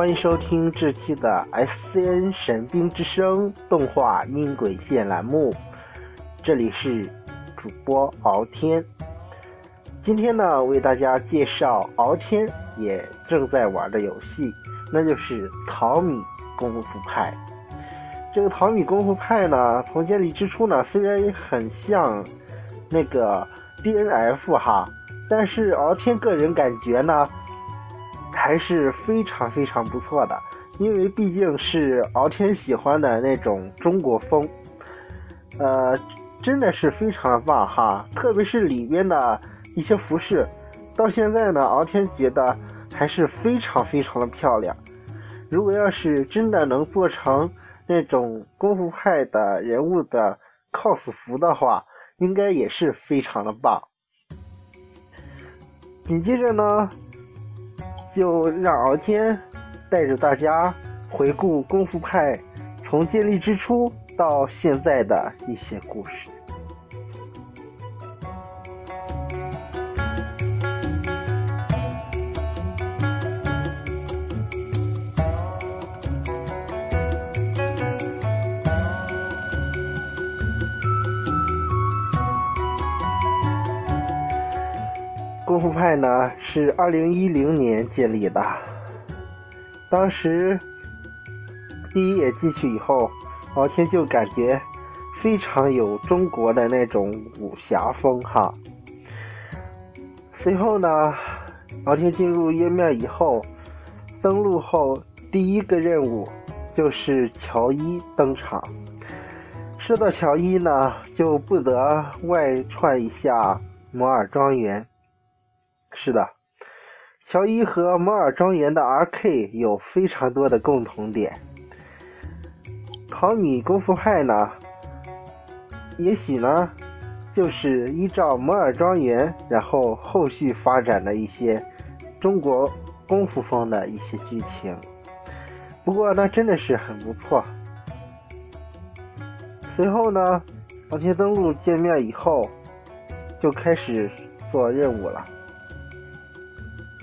欢迎收听这期的 SCN 神兵之声动画音轨线栏目，这里是主播敖天。今天呢，为大家介绍敖天也正在玩的游戏，那就是《淘米功夫派》。这个《淘米功夫派》呢，从建立之初呢，虽然很像那个 DNF 哈，但是敖天个人感觉呢。还是非常非常不错的，因为毕竟是敖天喜欢的那种中国风，呃，真的是非常棒哈！特别是里边的一些服饰，到现在呢，敖天觉得还是非常非常的漂亮。如果要是真的能做成那种功夫派的人物的 cos 服的话，应该也是非常的棒。紧接着呢。就让敖天带着大家回顾功夫派从建立之初到现在的一些故事。功夫派呢是二零一零年建立的，当时第一页进去以后，敖天就感觉非常有中国的那种武侠风哈。随后呢，敖天进入页面以后，登录后第一个任务就是乔伊登场。说到乔伊呢，就不得外传一下摩尔庄园。是的，乔伊和摩尔庄园的 R.K 有非常多的共同点。考米功夫派呢，也许呢，就是依照摩尔庄园，然后后续发展的一些中国功夫风的一些剧情。不过那真的是很不错。随后呢，当天登录界面以后，就开始做任务了。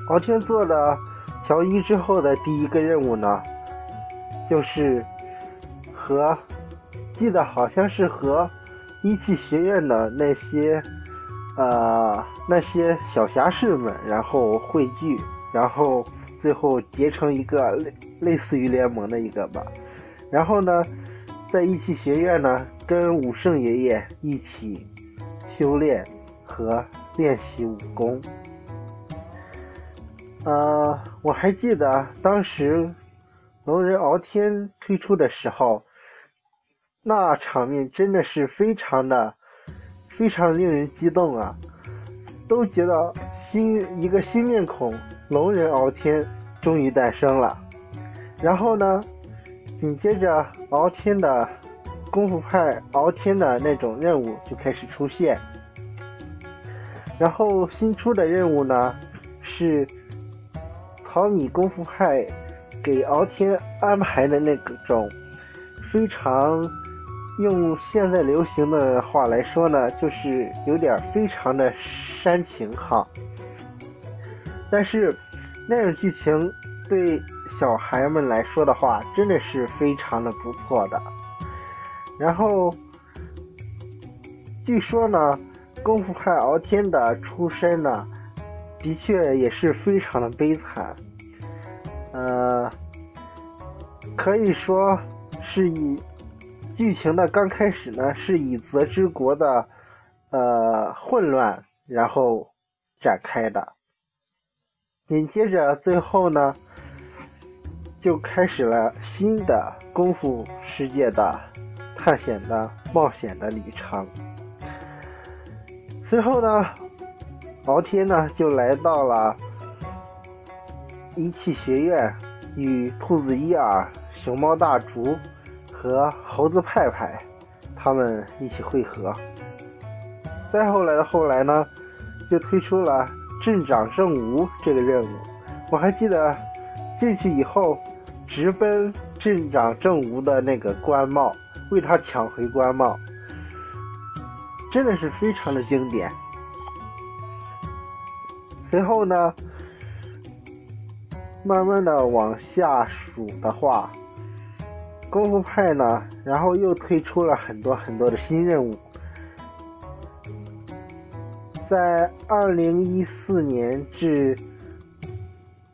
黄天做了乔伊之后的第一个任务呢，就是和记得好像是和一汽学院的那些呃那些小侠士们，然后汇聚，然后最后结成一个类类似于联盟的一个吧。然后呢，在一汽学院呢，跟武圣爷爷一起修炼和练习武功。呃，我还记得当时龙人敖天推出的时候，那场面真的是非常的、非常令人激动啊！都觉得新一个新面孔龙人敖天终于诞生了。然后呢，紧接着敖天的功夫派敖天的那种任务就开始出现。然后新出的任务呢是。淘米功夫派给敖天安排的那种非常用现在流行的话来说呢，就是有点非常的煽情哈。但是那种剧情对小孩们来说的话，真的是非常的不错的。然后据说呢，功夫派敖天的出身呢，的确也是非常的悲惨。呃，可以说是以剧情的刚开始呢，是以泽之国的呃混乱然后展开的，紧接着最后呢，就开始了新的功夫世界的探险的冒险的旅程。随后呢，敖天呢就来到了。一汽学院与兔子伊尔、熊猫大竹和猴子派派他们一起会合。再后来的后来呢，就推出了镇长正吾这个任务。我还记得进去以后，直奔镇长正吾的那个官帽，为他抢回官帽，真的是非常的经典。随后呢？慢慢的往下数的话，功夫派呢，然后又推出了很多很多的新任务。在二零一四年至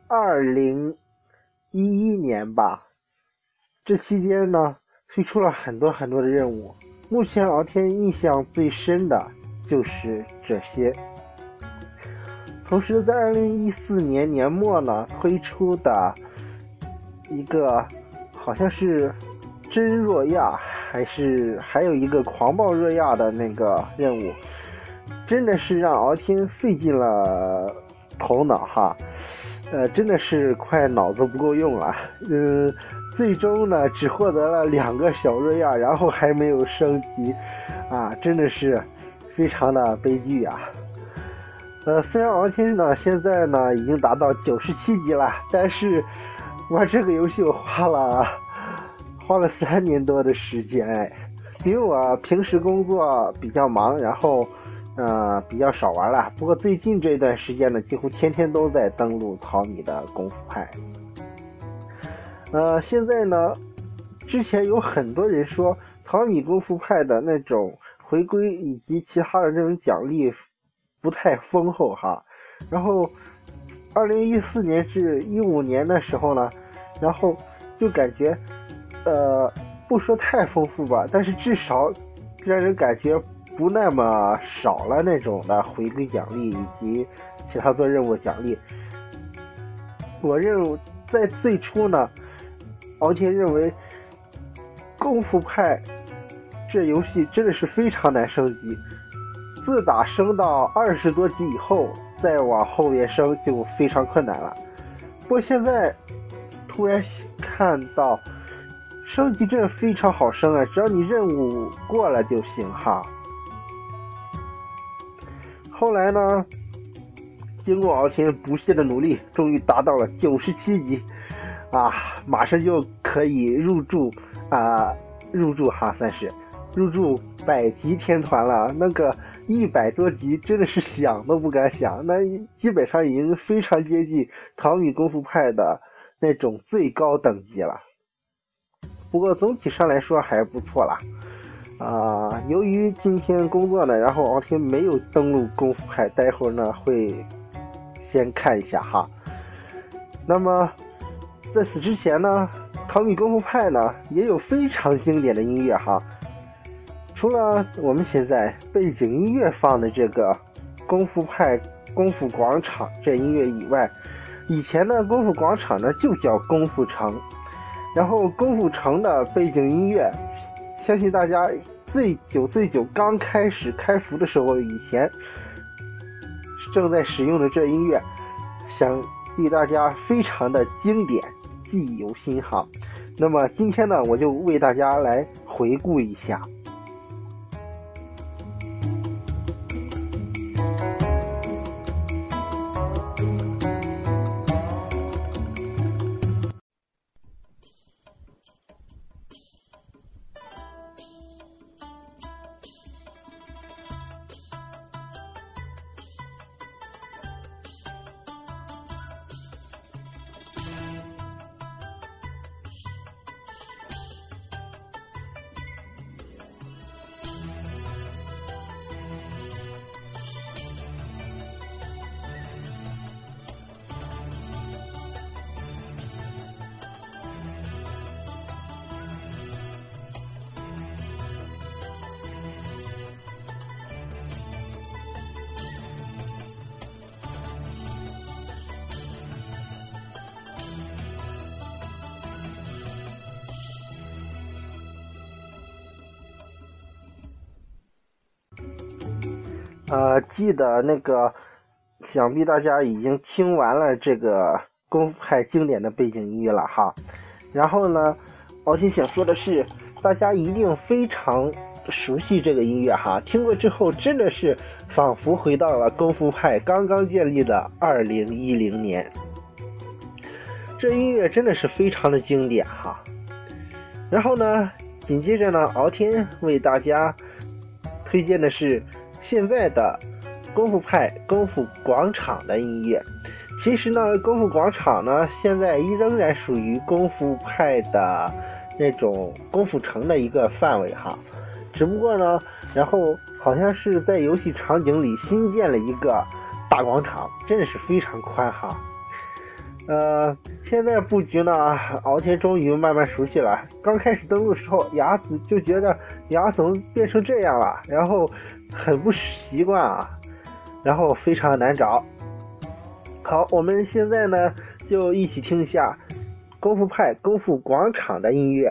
二零一一年吧，这期间呢，推出了很多很多的任务。目前老天印象最深的就是这些。同时，在二零一四年年末呢，推出的一个好像是真若亚，还是还有一个狂暴若亚的那个任务。真的是让敖天费尽了头脑哈，呃，真的是快脑子不够用了。嗯，最终呢，只获得了两个小若亚，然后还没有升级，啊，真的是非常的悲剧啊。呃，虽然敖天呢现在呢已经达到九十七级了，但是玩这个游戏我花了花了三年多的时间，哎，因为我平时工作比较忙，然后。呃，比较少玩了。不过最近这段时间呢，几乎天天都在登录淘米的功夫派。呃，现在呢，之前有很多人说淘米功夫派的那种回归以及其他的这种奖励不太丰厚哈。然后，二零一四年至一五年的时候呢，然后就感觉，呃，不说太丰富吧，但是至少让人感觉。不那么少了那种的回归奖励以及其他做任务奖励。我认为在最初呢，敖天认为功夫派这游戏真的是非常难升级，自打升到二十多级以后，再往后面升就非常困难了。不过现在突然看到升级真的非常好升啊，只要你任务过了就行哈。后来呢？经过敖天不懈的努力，终于达到了九十七级，啊，马上就可以入驻啊，入驻哈算是入驻百级天团了。那个一百多级真的是想都不敢想，那基本上已经非常接近淘米功夫派的那种最高等级了。不过总体上来说还不错啦。啊，由于今天工作呢，然后敖天没有登录功夫派，待会儿呢会先看一下哈。那么在此之前呢，淘米功夫派呢也有非常经典的音乐哈。除了我们现在背景音乐放的这个功夫派功夫广场这音乐以外，以前的功夫广场呢就叫功夫城，然后功夫城的背景音乐。相信大家最久最久刚开始开服的时候，以前正在使用的这音乐，想必大家非常的经典，记忆犹新哈。那么今天呢，我就为大家来回顾一下。呃，记得那个，想必大家已经听完了这个功夫派经典的背景音乐了哈。然后呢，敖天想说的是，大家一定非常熟悉这个音乐哈。听过之后，真的是仿佛回到了功夫派刚刚建立的二零一零年。这音乐真的是非常的经典哈。然后呢，紧接着呢，敖天为大家推荐的是。现在的功夫派功夫广场的音乐，其实呢，功夫广场呢，现在依仍然属于功夫派的那种功夫城的一个范围哈。只不过呢，然后好像是在游戏场景里新建了一个大广场，真的是非常宽哈。呃，现在布局呢，敖天终于慢慢熟悉了。刚开始登录时候，牙子就觉得牙怎么变成这样了，然后很不习惯啊，然后非常难找。好，我们现在呢就一起听一下功夫派功夫广场的音乐。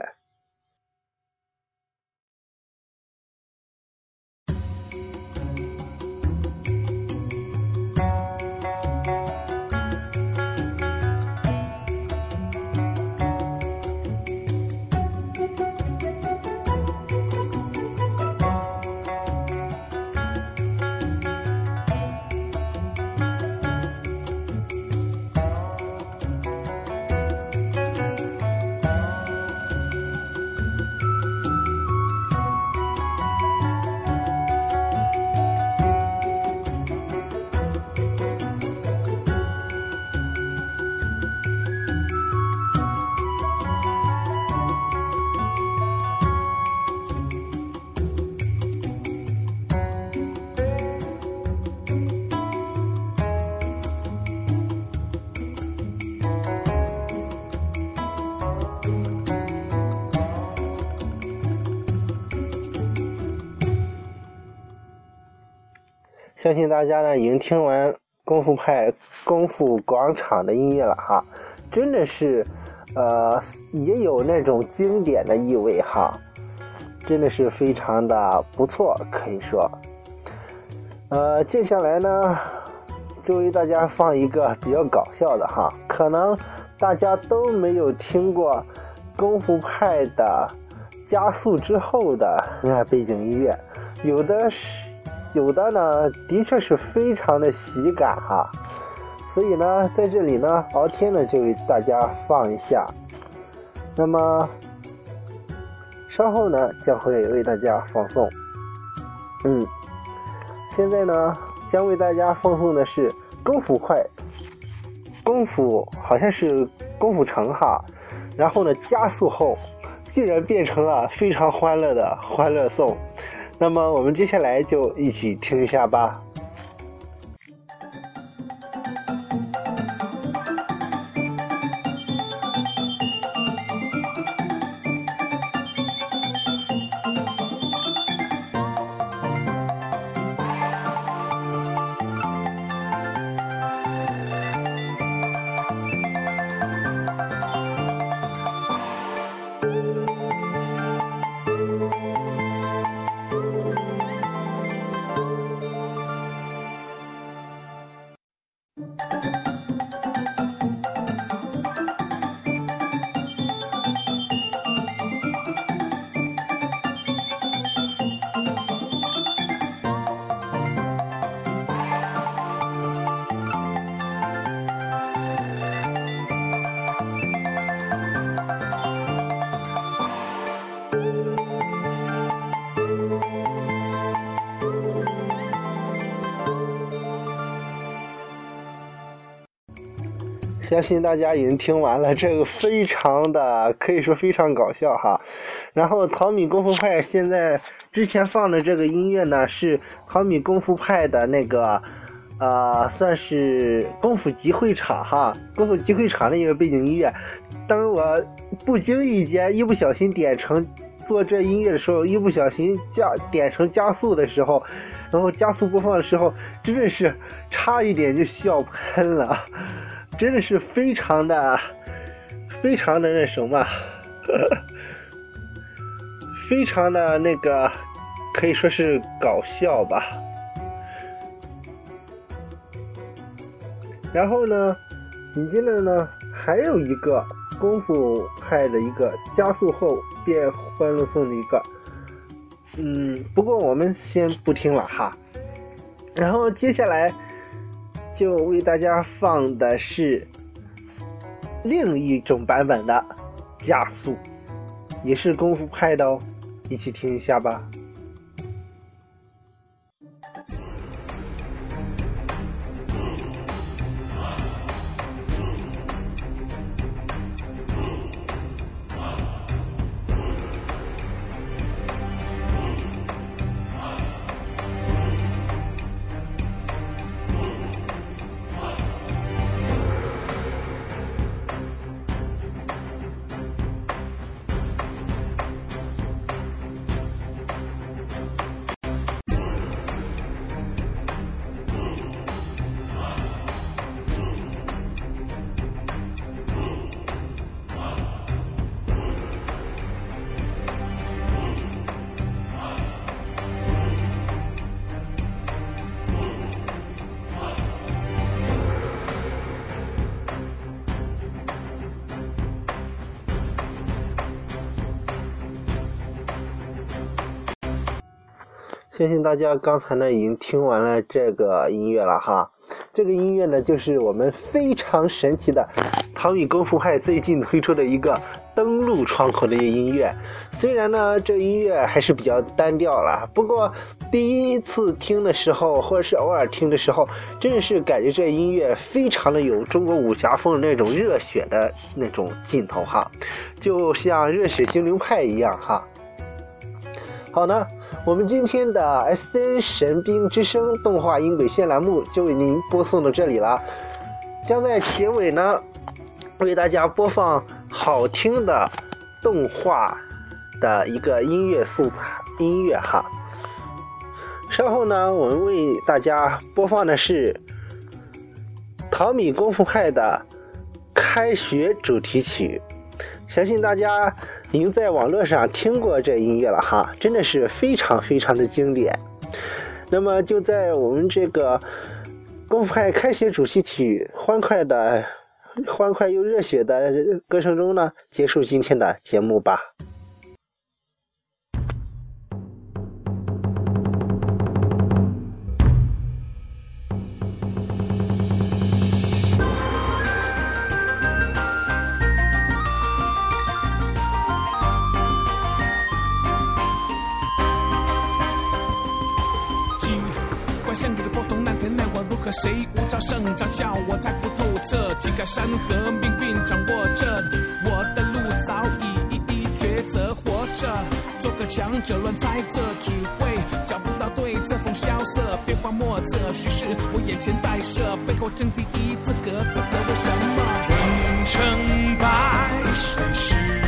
相信大家呢已经听完功夫派功夫广场的音乐了哈，真的是，呃，也有那种经典的意味哈，真的是非常的不错，可以说。呃，接下来呢，就为大家放一个比较搞笑的哈，可能大家都没有听过功夫派的加速之后的那背景音乐，有的是。有的呢，的确是非常的喜感哈，所以呢，在这里呢，敖天呢就为大家放一下，那么稍后呢将会为大家放送，嗯，现在呢将为大家放送的是功夫快，功夫好像是功夫城哈，然后呢加速后，竟然变成了非常欢乐的欢乐颂。那么，我们接下来就一起听一下吧。相信大家已经听完了，这个非常的可以说非常搞笑哈。然后淘米功夫派现在之前放的这个音乐呢，是淘米功夫派的那个，呃，算是功夫集会场哈，功夫集会场的一个背景音乐。当我不经意间一不小心点成做这音乐的时候，一不小心加点成加速的时候，然后加速播放的时候，真的是差一点就笑喷了。真的是非常的、非常的那什么，非常的那个，可以说是搞笑吧。然后呢，紧接着呢，还有一个功夫派的一个加速后变欢乐颂的一个，嗯，不过我们先不听了哈。然后接下来。就为大家放的是另一种版本的加速，也是功夫派的哦，一起听一下吧。相信大家刚才呢已经听完了这个音乐了哈。这个音乐呢，就是我们非常神奇的唐米功夫派最近推出的一个登录窗口的音乐。虽然呢，这音乐还是比较单调了，不过第一次听的时候，或者是偶尔听的时候，真的是感觉这音乐非常的有中国武侠风那种热血的那种劲头哈，就像热血精灵派一样哈。好呢。我们今天的 S N 神兵之声动画音轨线栏目就为您播送到这里了，将在结尾呢为大家播放好听的动画的一个音乐素材音乐哈。稍后呢，我们为大家播放的是淘米功夫派的开学主题曲，相信大家。您在网络上听过这音乐了哈，真的是非常非常的经典。那么就在我们这个功夫派开学主题曲欢快的、欢快又热血的歌声中呢，结束今天的节目吧。谁无招胜招，叫我太不透彻。几个山河命运掌握着，我的路早已一一抉择。活着，做个强者乱猜测，只会找不到对策。风萧瑟，变幻莫测，叙事我眼前带射，背后争第一，资格，资格为什么？问成败，谁是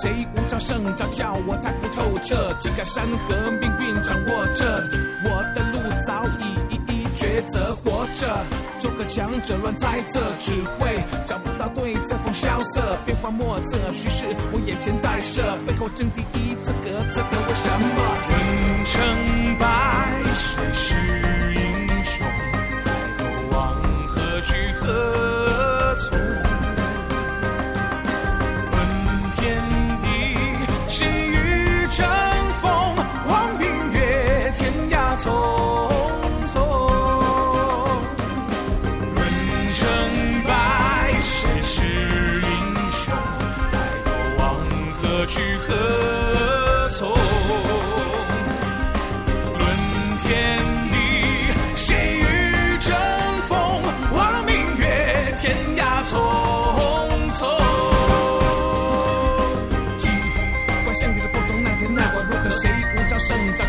谁无招胜招，叫我太不透彻。几个山河命运掌握着，我的路早已一一抉择。活着，做个强者乱猜测，只会找不到对策。风萧瑟，变幻莫测，叙事我眼前带射，背后争第一，资格，资格为什么？问成败，谁是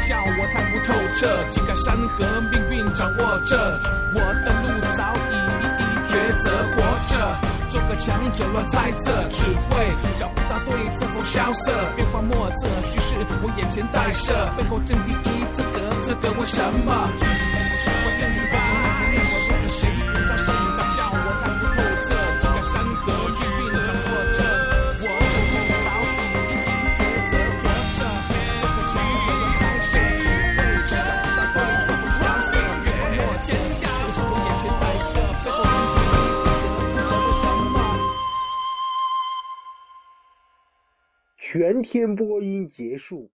叫我太不透彻，几个山河命运掌握着，我的路早已一一抉择。活着，做个强者乱猜测，只会找不到对策。风萧瑟，变幻莫测，叙事我眼前带射，背后正第一，这个这个为什么？今天播音结束。